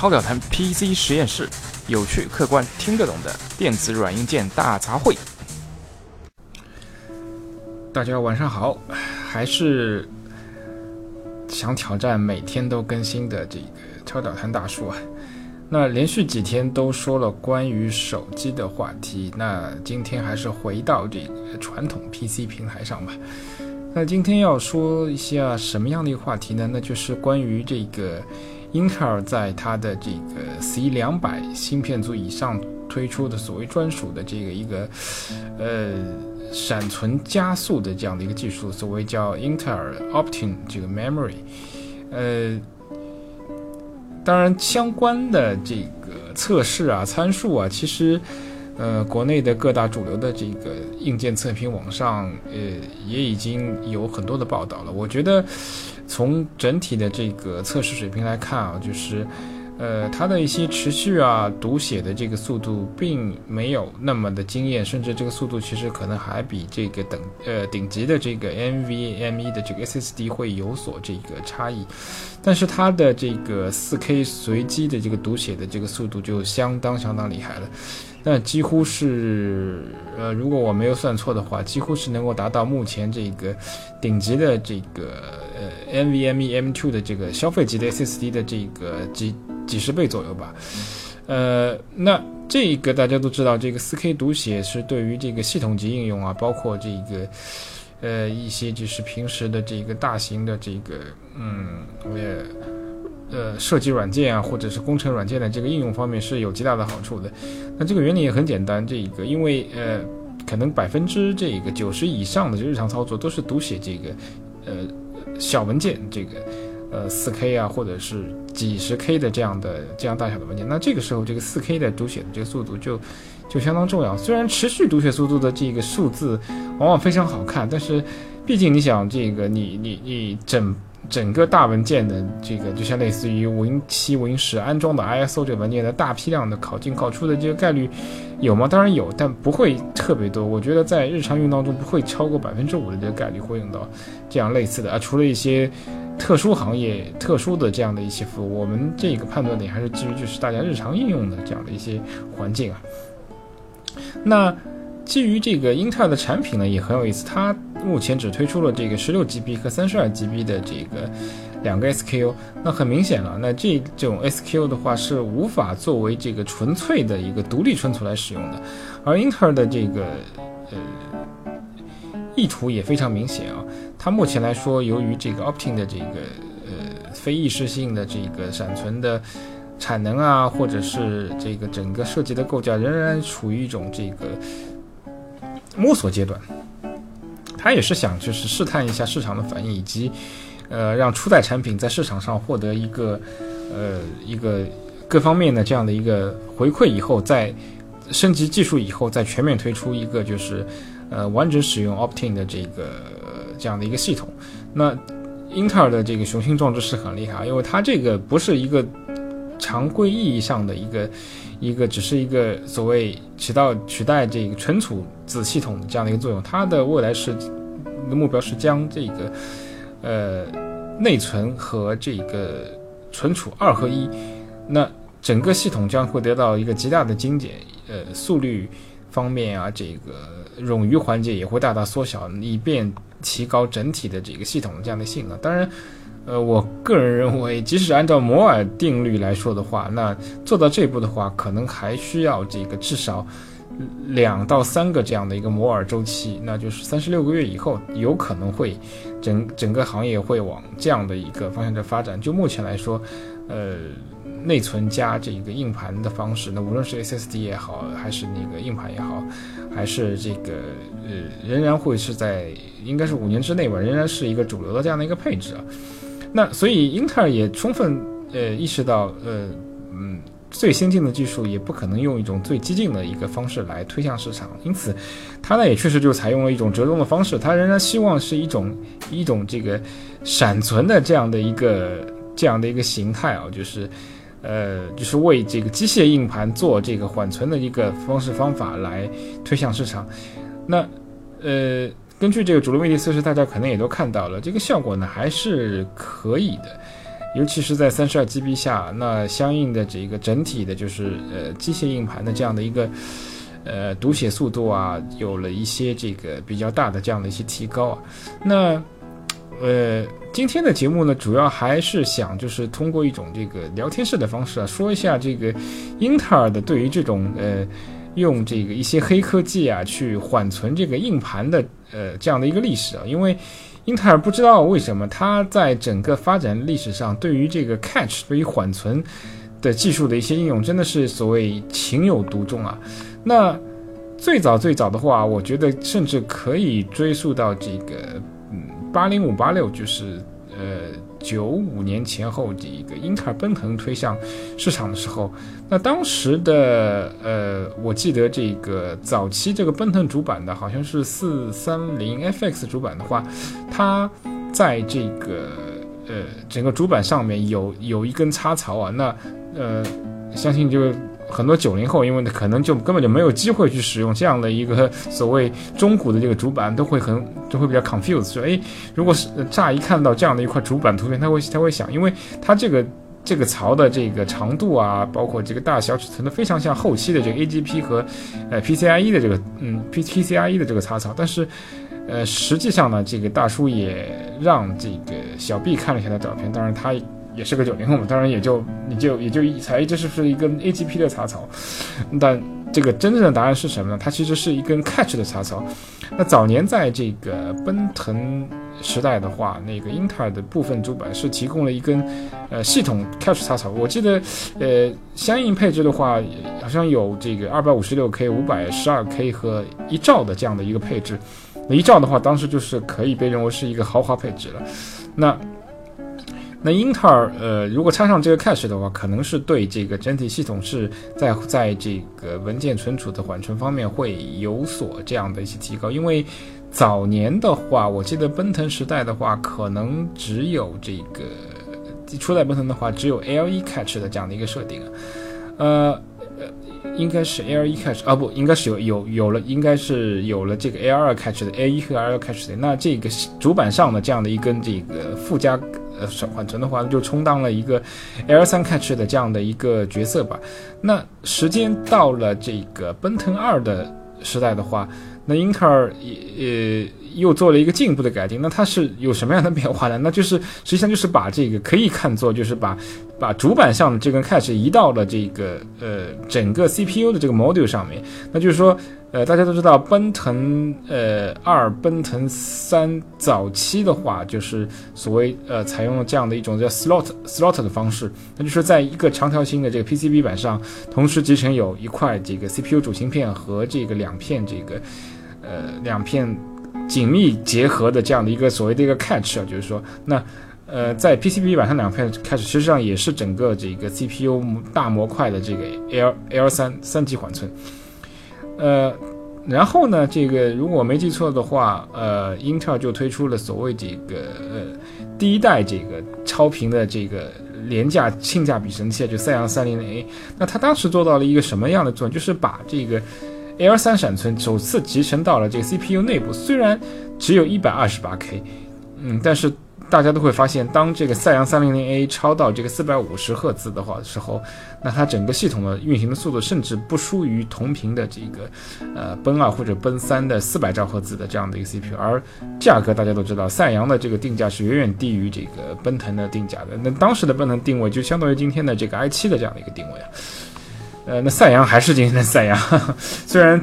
超表谈 PC 实验室，有趣、客观、听得懂的电子软硬件大杂烩。大家晚上好，还是想挑战每天都更新的这个超表谈大叔啊。那连续几天都说了关于手机的话题，那今天还是回到这个传统 PC 平台上吧。那今天要说一下什么样的一个话题呢？那就是关于这个英特尔在它的这个 C 两百芯片组以上推出的所谓专属的这个一个呃闪存加速的这样的一个技术，所谓叫英特尔 Optane 这个 Memory，呃。当然，相关的这个测试啊、参数啊，其实，呃，国内的各大主流的这个硬件测评网上，呃，也已经有很多的报道了。我觉得，从整体的这个测试水平来看啊，就是。呃，它的一些持续啊读写的这个速度并没有那么的惊艳，甚至这个速度其实可能还比这个等呃顶级的这个 NVMe 的这个 SSD 会有所这个差异，但是它的这个 4K 随机的这个读写的这个速度就相当相当厉害了，那几乎是呃如果我没有算错的话，几乎是能够达到目前这个顶级的这个呃 NVMe M2 的这个消费级的 SSD 的这个级。几十倍左右吧，呃，那这一个大家都知道，这个 4K 读写是对于这个系统级应用啊，包括这个呃一些就是平时的这个大型的这个嗯，我也呃设计软件啊，或者是工程软件的这个应用方面是有极大的好处的。那这个原理也很简单，这一个因为呃可能百分之这个九十以上的日常操作都是读写这个呃小文件这个。呃，四 K 啊，或者是几十 K 的这样的这样大小的文件，那这个时候这个四 K 的读写的这个速度就就相当重要。虽然持续读写速度的这个数字往往非常好看，但是毕竟你想这个你你你整整个大文件的这个，就像类似于 Win 七 Win 十安装的 ISO 这个文件的大批量的拷进拷出的这个概率有吗？当然有，但不会特别多。我觉得在日常用当中不会超过百分之五的这个概率会用到这样类似的啊，除了一些。特殊行业、特殊的这样的一些服务，我们这个判断点还是基于就是大家日常应用的这样的一些环境啊。那基于这个英特尔的产品呢，也很有意思，它目前只推出了这个十六 GB 和三十二 GB 的这个两个 SKU。那很明显了，那这种 SKU 的话是无法作为这个纯粹的一个独立存储来使用的，而英特尔的这个呃。意图也非常明显啊，它目前来说，由于这个 Optane 的这个呃非意识性的这个闪存的产能啊，或者是这个整个设计的构架，仍然处于一种这个摸索阶段。他也是想就是试探一下市场的反应，以及呃让初代产品在市场上获得一个呃一个各方面的这样的一个回馈以后，再升级技术以后，再全面推出一个就是。呃，完整使用 Optane 的这个这样的一个系统，那英特尔的这个雄心壮志是很厉害，因为它这个不是一个常规意义上的一个一个，只是一个所谓起到取代这个存储子系统的这样的一个作用，它的未来是的目标是将这个呃内存和这个存储二合一，那整个系统将会得到一个极大的精简，呃，速率。方面啊，这个冗余环节也会大大缩小，以便提高整体的这个系统的这样的性能。当然，呃，我个人认为，即使按照摩尔定律来说的话，那做到这一步的话，可能还需要这个至少两到三个这样的一个摩尔周期，那就是三十六个月以后，有可能会整整个行业会往这样的一个方向在发展。就目前来说，呃。内存加这个硬盘的方式，那无论是 SSD 也好，还是那个硬盘也好，还是这个呃，仍然会是在应该是五年之内吧，仍然是一个主流的这样的一个配置啊。那所以英特尔也充分呃意识到，呃嗯，最先进的技术也不可能用一种最激进的一个方式来推向市场，因此它呢也确实就采用了一种折中的方式，它仍然希望是一种一种这个闪存的这样的一个这样的一个形态啊，就是。呃，就是为这个机械硬盘做这个缓存的一个方式方法来推向市场。那呃，根据这个主流媒体测试，大家可能也都看到了，这个效果呢还是可以的。尤其是在三十二 GB 下，那相应的这个整体的就是呃机械硬盘的这样的一个呃读写速度啊，有了一些这个比较大的这样的一些提高啊。那呃今天的节目呢，主要还是想就是通过一种这个聊天式的方式啊，说一下这个英特尔的对于这种呃用这个一些黑科技啊去缓存这个硬盘的呃这样的一个历史啊，因为。英特尔不知道为什么，它在整个发展历史上，对于这个 catch 对于缓存的技术的一些应用，真的是所谓情有独钟啊。那最早最早的话，我觉得甚至可以追溯到这个嗯八零五八六，就是。九五年前后，这个英特尔奔腾推向市场的时候，那当时的呃，我记得这个早期这个奔腾主板的好像是四三零 FX 主板的话，它在这个呃整个主板上面有有一根插槽啊，那呃，相信就。很多九零后，因为可能就根本就没有机会去使用这样的一个 所谓中古的这个主板，都会很都会比较 confused，说，哎，如果是乍一看到这样的一块主板图片，他会他会想，因为它这个这个槽的这个长度啊，包括这个大小尺寸都非常像后期的这个 AGP 和呃 PCIe 的这个嗯 P PCIe 的这个插槽，但是呃实际上呢，这个大叔也让这个小 B 看了一下他照片，当然他。也是个九零后嘛，当然也就你就也就猜这是不是一根 AGP 的插槽，但这个真正的答案是什么呢？它其实是一根 Catch 的插槽。那早年在这个奔腾时代的话，那个英特尔的部分主板是提供了一根呃系统 Catch 插槽。我记得呃相应配置的话，好像有这个二百五十六 K、五百十二 K 和一兆的这样的一个配置。那一兆的话，当时就是可以被认为是一个豪华配置了。那那英特尔，呃，如果插上这个 cache 的话，可能是对这个整体系统是在在这个文件存储的缓存方面会有所这样的一些提高。因为早年的话，我记得奔腾时代的话，可能只有这个初代奔腾的话，只有 L1 cache 的这样的一个设定啊，呃。应该是 L 一 cache 啊，不应该是有有有了，应该是有了这个 L 二 cache 的 L 一和 L2 cache 的。那这个主板上的这样的一根这个附加呃缓存的话，就充当了一个 L 三 cache 的这样的一个角色吧。那时间到了这个奔腾二的时代的话，那英特尔也呃。又做了一个进一步的改进，那它是有什么样的变化呢？那就是实际上就是把这个可以看作就是把把主板上的这根 cache 移到了这个呃整个 CPU 的这个 module 上面。那就是说，呃，大家都知道奔腾呃二、奔腾三早期的话，就是所谓呃采用了这样的一种叫 slot slot 的方式，那就是在一个长条形的这个 PCB 板上，同时集成有一块这个 CPU 主芯片和这个两片这个呃两片。紧密结合的这样的一个所谓的一个 catch 啊，就是说，那呃，在 PCB 板上两片开始实际上也是整个这个 CPU 大模块的这个 L L 三三级缓存。呃，然后呢，这个如果没记错的话，呃，英特尔就推出了所谓这个呃第一代这个超频的这个廉价性价比神器，就赛扬三零零 A。那它当时做到了一个什么样的作用？就是把这个 L 三闪存首次集成到了这个 CPU 内部，虽然只有一百二十八 K，嗯，但是大家都会发现，当这个赛扬三零零 A 超到这个四百五十赫兹的话时候，那它整个系统的运行的速度甚至不输于同频的这个呃奔二或者奔三的四百兆赫兹的这样的一个 CPU，而价格大家都知道，赛扬的这个定价是远远低于这个奔腾的定价的。那当时的奔腾定位就相当于今天的这个 i 七的这样的一个定位啊。呃，那赛扬还是今天的赛扬，虽然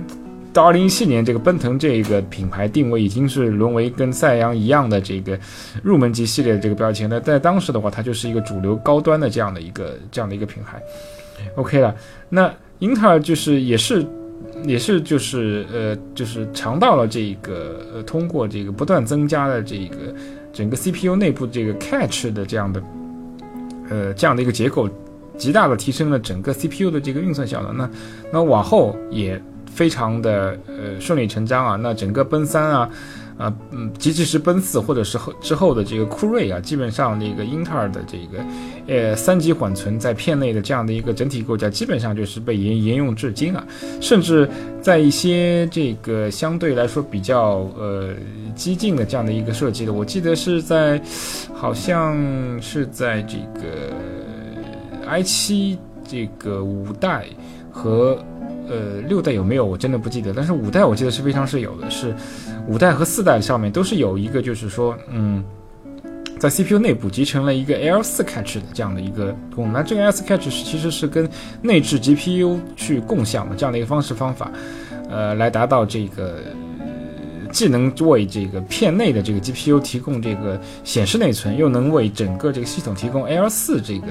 到二零一七年，这个奔腾这个品牌定位已经是沦为跟赛扬一样的这个入门级系列的这个标签，那在当时的话，它就是一个主流高端的这样的一个这样的一个品牌。OK 了，那英特尔就是也是也是就是呃就是尝到了这个呃通过这个不断增加的这个整个 CPU 内部这个 c a t c h 的这样的呃这样的一个结构。极大的提升了整个 CPU 的这个运算效能，那那往后也非常的呃顺理成章啊。那整个奔三啊，啊，嗯，即使是奔四或者是后之后的这个酷睿啊，基本上这个英特尔的这个呃三级缓存在片内的这样的一个整体构架，基本上就是被沿沿用至今啊，甚至在一些这个相对来说比较呃激进的这样的一个设计的，我记得是在好像是在这个 i 七这个五代和。呃，六代有没有？我真的不记得。但是五代我记得是非常是有的，是五代和四代上面都是有一个，就是说，嗯，在 CPU 内部集成了一个 L4 cache 的这样的一个功能。那这个 L4 cache 是其实是跟内置 GPU 去共享的这样的一个方式方法，呃，来达到这个既能为这个片内的这个 GPU 提供这个显示内存，又能为整个这个系统提供 L4 这个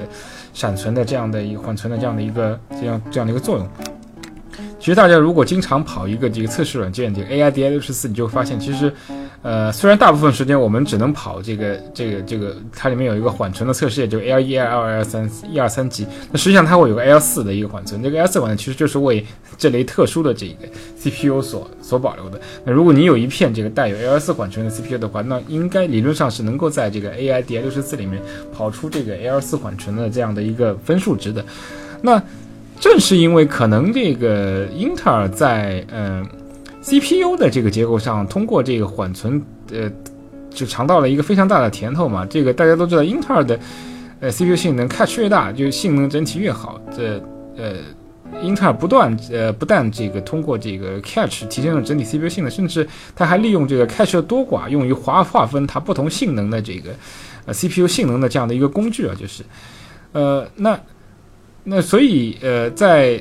闪存的这样的一个缓存的这样的一个这样这样的一个作用。其实大家如果经常跑一个这个测试软件，这个 AIDA 六十四，你就会发现，其实，呃，虽然大部分时间我们只能跑这个这个这个，它里面有一个缓存的测试，也就 L 一、L 二、L 三一二三级，那实际上它会有个 L 四的一个缓存，这个 L 四缓存其实就是为这类特殊的这个 CPU 所所保留的。那如果你有一片这个带有 L 四缓存的 CPU 的话，那应该理论上是能够在这个 AIDA 六十四里面跑出这个 L 四缓存的这样的一个分数值的。那正是因为可能这个英特尔在呃 CPU 的这个结构上，通过这个缓存，呃，就尝到了一个非常大的甜头嘛。这个大家都知道，英特尔的呃 CPU 性能 catch 越大，就性能整体越好。这呃，英特尔不断呃不但这个通过这个 catch 提升了整体 CPU 性能，甚至它还利用这个 catch 的多寡，用于划划分它不同性能的这个呃 CPU 性能的这样的一个工具啊，就是呃那。那所以，呃，在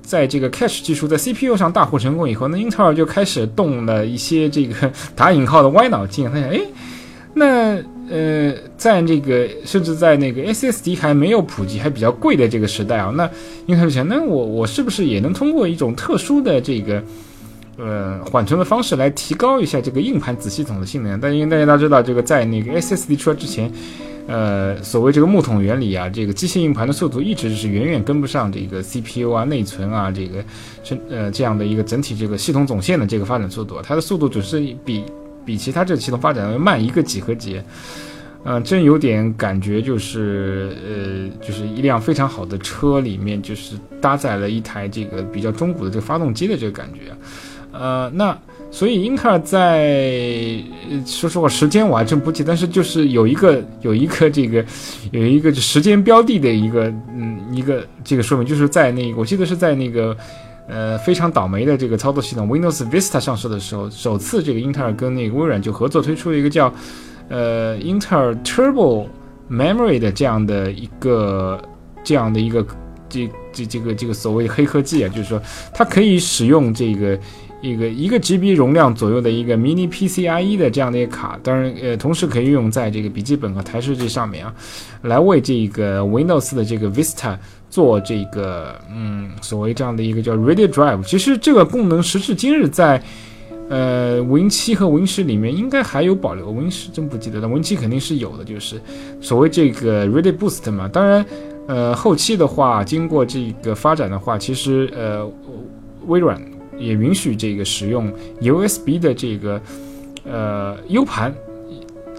在这个 cache 技术在 CPU 上大获成功以后，那英特尔就开始动了一些这个打引号的歪脑筋。他想，哎，那呃，在这个甚至在那个 SSD 还没有普及、还比较贵的这个时代啊，那英特尔想，那我我是不是也能通过一种特殊的这个呃缓存的方式来提高一下这个硬盘子系统的性能？但因为大家都知道，这个在那个 SSD 出来之前。呃，所谓这个木桶原理啊，这个机械硬盘的速度一直是远远跟不上这个 CPU 啊、内存啊，这个是呃这样的一个整体这个系统总线的这个发展速度，它的速度总是比比其他这个系统发展要慢一个几何级。嗯，真有点感觉，就是呃，就是一辆非常好的车里面，就是搭载了一台这个比较中古的这个发动机的这个感觉。呃，那。所以英特尔在说实话时间我还真不记，但是就是有一个有一个这个有一个时间标的的一个嗯一个这个说明，就是在那我记得是在那个呃非常倒霉的这个操作系统 Windows Vista 上市的时候，首次这个英特尔跟那个微软就合作推出了一个叫呃英特尔 Turbo Memory 的这样的一个这样的一个这这这个这个所谓黑科技啊，就是说它可以使用这个。一个一个 GB 容量左右的一个 Mini PCIe 的这样的一个卡，当然，呃，同时可以运用在这个笔记本和台式机上面啊，来为这个 Windows 的这个 Vista 做这个，嗯，所谓这样的一个叫 Radio Drive。其实这个功能时至今日在，呃，Win 七和 Win 十里面应该还有保留，Win 十真不记得了，Win 七肯定是有的，就是所谓这个 Ready Boost 嘛。当然，呃，后期的话，经过这个发展的话，其实，呃，微软。也允许这个使用 USB 的这个呃 U 盘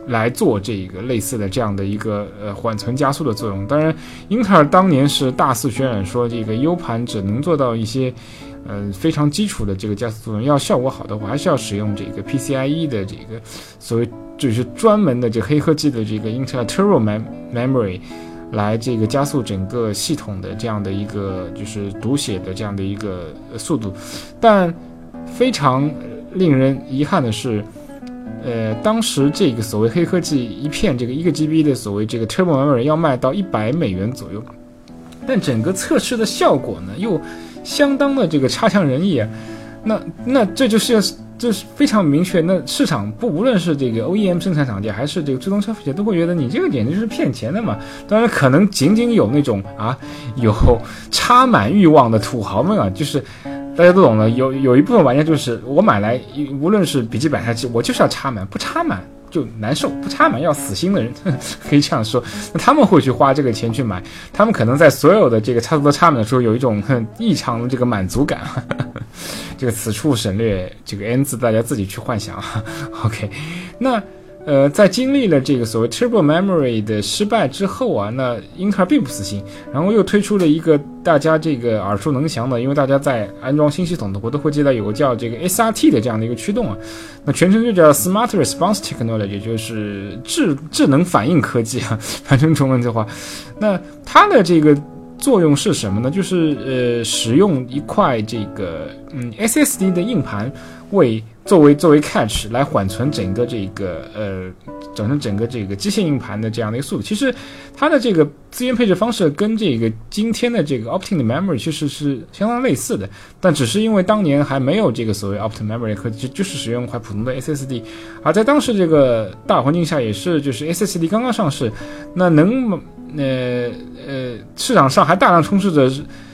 来做这个类似的这样的一个呃缓存加速的作用。当然，英特尔当年是大肆渲染说这个 U 盘只能做到一些呃非常基础的这个加速作用，要效果好的话，还是要使用这个 PCIe 的这个所谓就是专门的这黑科技的这个英特尔 Turbo Memory。来这个加速整个系统的这样的一个就是读写的这样的一个速度，但非常令人遗憾的是，呃，当时这个所谓黑科技一片这个一个 GB 的所谓这个 Turbo Memory 要卖到一百美元左右，但整个测试的效果呢又相当的这个差强人意啊，那那这就是。这是非常明确，那市场不无论是这个 OEM 生产厂家，还是这个最终消费者，都会觉得你这个简直就是骗钱的嘛。当然，可能仅仅有那种啊有 插满欲望的土豪们啊，就是大家都懂了。有有一部分玩家就是我买来，无论是笔记本还是我就是要插满，不插满就难受，不插满要死心的人，可以这样说。那他们会去花这个钱去买，他们可能在所有的这个插头都插满的时候，有一种很异常的这个满足感。这个此处省略这个 n 字，大家自己去幻想。OK，那。呃，在经历了这个所谓 Turbo Memory 的失败之后啊，那英特尔并不死心，然后又推出了一个大家这个耳熟能详的，因为大家在安装新系统的，我都会记得有个叫这个 SRT 的这样的一个驱动啊，那全称就叫 Smart Response Technology，也就是智智能反应科技啊，反正中文的话，那它的这个作用是什么呢？就是呃，使用一块这个嗯 SSD 的硬盘为作为作为 cache 来缓存整个这个呃，整成整个这个机械硬盘的这样的一个速度，其实它的这个资源配置方式跟这个今天的这个 Optim 的 memory 其实是相当类似的，但只是因为当年还没有这个所谓 Optim memory 和就就是使用一块普通的 SSD，而在当时这个大环境下也是就是 SSD 刚刚上市，那能呃呃市场上还大量充斥着。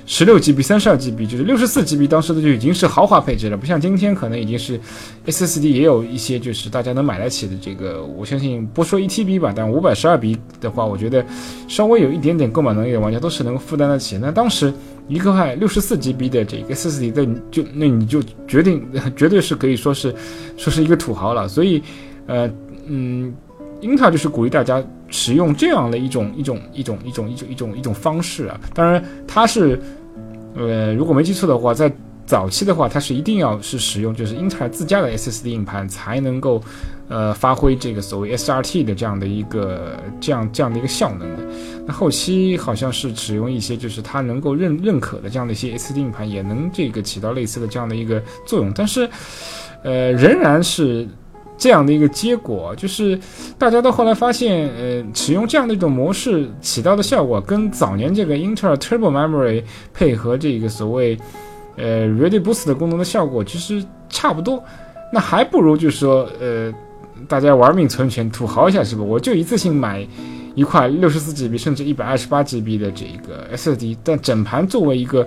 十六 GB、三十二 GB，就是六十四 GB，当时的就已经是豪华配置了，不像今天可能已经是 SSD 也有一些就是大家能买得起的这个。我相信不说一 TB 吧，但五百十二 B 的话，我觉得稍微有一点点购买能力的玩家都是能够负担得起。那当时一块六十四 GB 的这个 SSD 的就那你就决定 绝对是可以说是说是一个土豪了。所以，呃嗯，英特尔就是鼓励大家使用这样的一种一种一种一种一种一种一种方式啊。当然，它是。呃，如果没记错的话，在早期的话，它是一定要是使用就是英特尔自家的 SSD 硬盘才能够，呃，发挥这个所谓 SRT 的这样的一个这样这样的一个效能的。那后期好像是使用一些就是它能够认认可的这样的一些 SSD 硬盘，也能这个起到类似的这样的一个作用，但是，呃，仍然是。这样的一个结果，就是大家到后来发现，呃，使用这样的一种模式起到的效果，跟早年这个英特尔 Turbo Memory 配合这个所谓，呃，Ready Boost 的功能的效果其实差不多。那还不如就是说，呃，大家玩命存钱，土豪一下是吧？我就一次性买一块六十四 GB 甚至一百二十八 GB 的这个 SSD，但整盘作为一个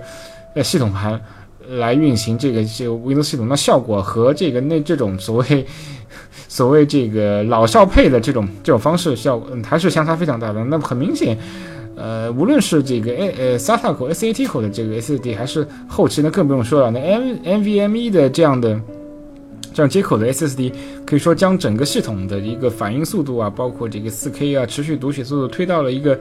呃系统盘来运行这个这个 Windows 系统，那效果和这个那这种所谓。所谓这个老少配的这种这种方式效嗯还是相差非常大的。那么很明显，呃，无论是这个 A 呃 SATA 口 SAT 口的这个 SSD，还是后期呢更不用说了，那 M NVMe 的这样的这样接口的 SSD，可以说将整个系统的一个反应速度啊，包括这个 4K 啊持续读写速度推到了一个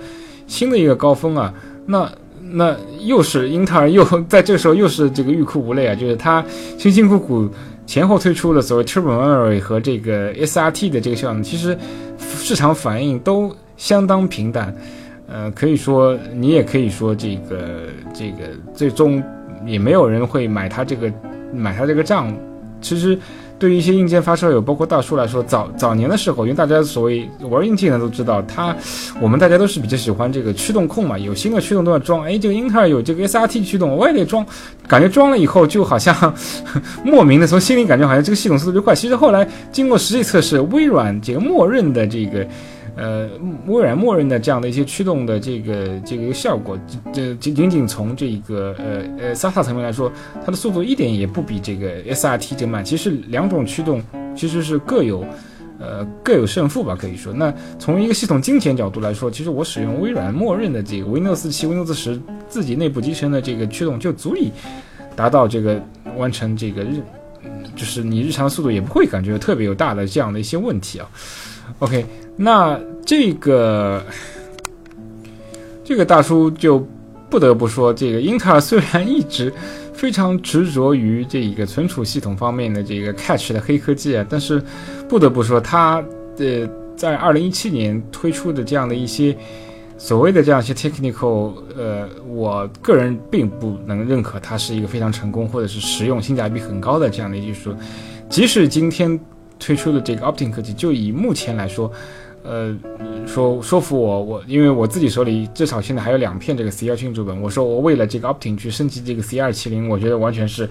新的一个高峰啊。那那又是英特尔又 在这个时候又是这个欲哭无泪啊，就是他辛辛苦苦。前后推出的所谓 Turbo Memory 和这个 SRT 的这个项目，其实市场反应都相当平淡。呃，可以说你也可以说这个这个最终也没有人会买它这个买它这个账。其实。对于一些硬件发烧友，包括大叔来说，早早年的时候，因为大家所谓玩硬件的都知道，他我们大家都是比较喜欢这个驱动控嘛，有新的驱动都要装。哎，这个英特尔有这个 SRT 驱动，我也得装。感觉装了以后，就好像 莫名的从心里感觉好像这个系统速度就快。其实后来经过实际测试，微软这个默认的这个。呃，微软默认的这样的一些驱动的这个这个效果，这仅仅仅从这个呃呃 SATA 层面来说，它的速度一点也不比这个 SRT 这慢。其实两种驱动其实是各有呃各有胜负吧，可以说。那从一个系统金钱角度来说，其实我使用微软默认的这个 Windows 七、Windows 十自己内部集成的这个驱动就足以达到这个完成这个日，就是你日常速度也不会感觉特别有大的这样的一些问题啊。OK。那这个这个大叔就不得不说，这个英特尔虽然一直非常执着于这一个存储系统方面的这个 Catch 的黑科技啊，但是不得不说，它的在二零一七年推出的这样的一些所谓的这样一些 technical，呃，我个人并不能认可它是一个非常成功或者是实用、性价比很高的这样的技术。即使今天推出的这个 Optim 科技，就以目前来说。呃，说说服我，我因为我自己手里至少现在还有两片这个 C 幺七主本，我说我为了这个 Optim 去升级这个 C 二七零，我觉得完全是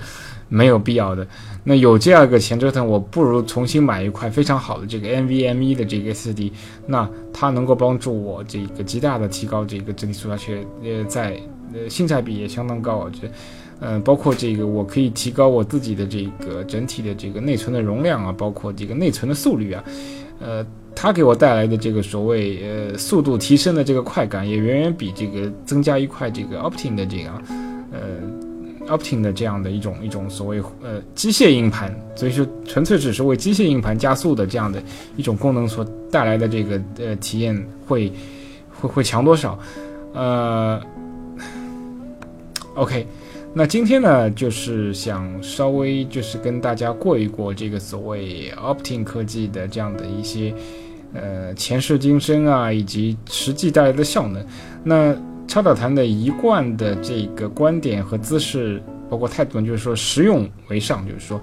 没有必要的。那有这样一个钱折腾，我不如重新买一块非常好的这个 NVMe 的这个 SD，那它能够帮助我这个极大的提高这个整体速度，而且呃在呃性价比也相当高，我觉得，嗯，包括这个我可以提高我自己的这个整体的这个内存的容量啊，包括这个内存的速率啊，呃。它给我带来的这个所谓呃速度提升的这个快感，也远远比这个增加一块这个 Optin 的这样呃，Optin 的这样的一种一种所谓呃机械硬盘，所以说纯粹只是为机械硬盘加速的这样的一种功能所带来的这个呃体验会会会强多少？呃，OK，那今天呢就是想稍微就是跟大家过一过这个所谓 Optin 科技的这样的一些呃前世今生啊，以及实际带来的效能。那超导谈的一贯的这个观点和姿势，包括态度，就是说实用为上，就是说，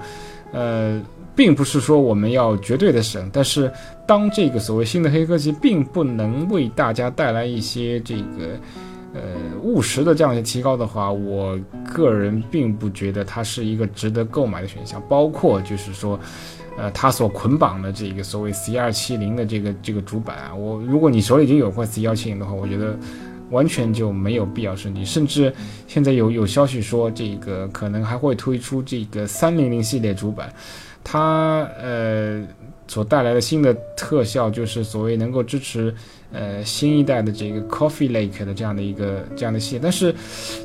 呃，并不是说我们要绝对的省，但是当这个所谓新的黑科技并不能为大家带来一些这个呃务实的这样一些提高的话，我个人并不觉得它是一个值得购买的选项。包括就是说，呃，它所捆绑的这个所谓 C 二七零的这个这个主板啊，我如果你手里已经有块 C 幺七零的话，我觉得。完全就没有必要升级，甚至现在有有消息说，这个可能还会推出这个三零零系列主板，它呃所带来的新的特效就是所谓能够支持呃新一代的这个 Coffee Lake 的这样的一个这样的系列，但是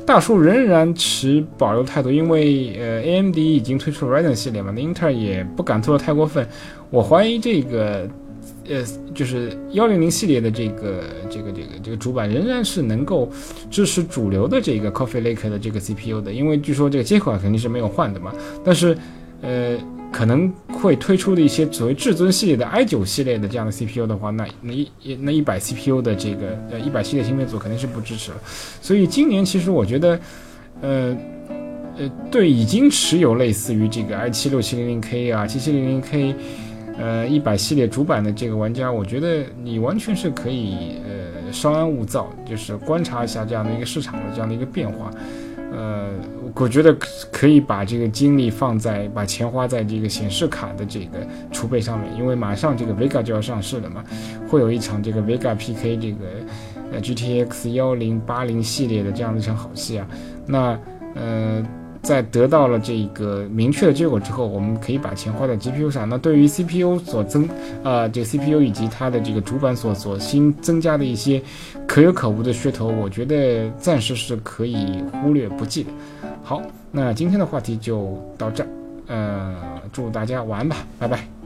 大叔仍然持保留态度，因为呃 AMD 已经推出了 Ryzen 系列嘛，那英特尔也不敢做的太过分，我怀疑这个。呃，就是幺零零系列的这个这个这个这个主板仍然是能够支持主流的这个 Coffee Lake 的这个 CPU 的，因为据说这个接口肯定是没有换的嘛。但是，呃，可能会推出的一些所谓至尊系列的 i 九系列的这样的 CPU 的话，那那一那一百 CPU 的这个呃一百系列芯片组肯定是不支持了。所以今年其实我觉得，呃呃，对已经持有类似于这个 i 七六七零零 K 啊七七零零 K。呃，一百系列主板的这个玩家，我觉得你完全是可以呃稍安勿躁，就是观察一下这样的一个市场的这样的一个变化。呃，我觉得可以把这个精力放在把钱花在这个显示卡的这个储备上面，因为马上这个 Vega 就要上市了嘛，会有一场这个 Vega PK 这个呃 GTX 幺零八零系列的这样的一场好戏啊。那呃。在得到了这个明确的结果之后，我们可以把钱花在 GPU 上。那对于 CPU 所增，呃，这个 CPU 以及它的这个主板所所新增加的一些可有可无的噱头，我觉得暂时是可以忽略不计的。好，那今天的话题就到这儿，呃，祝大家晚安吧，拜拜。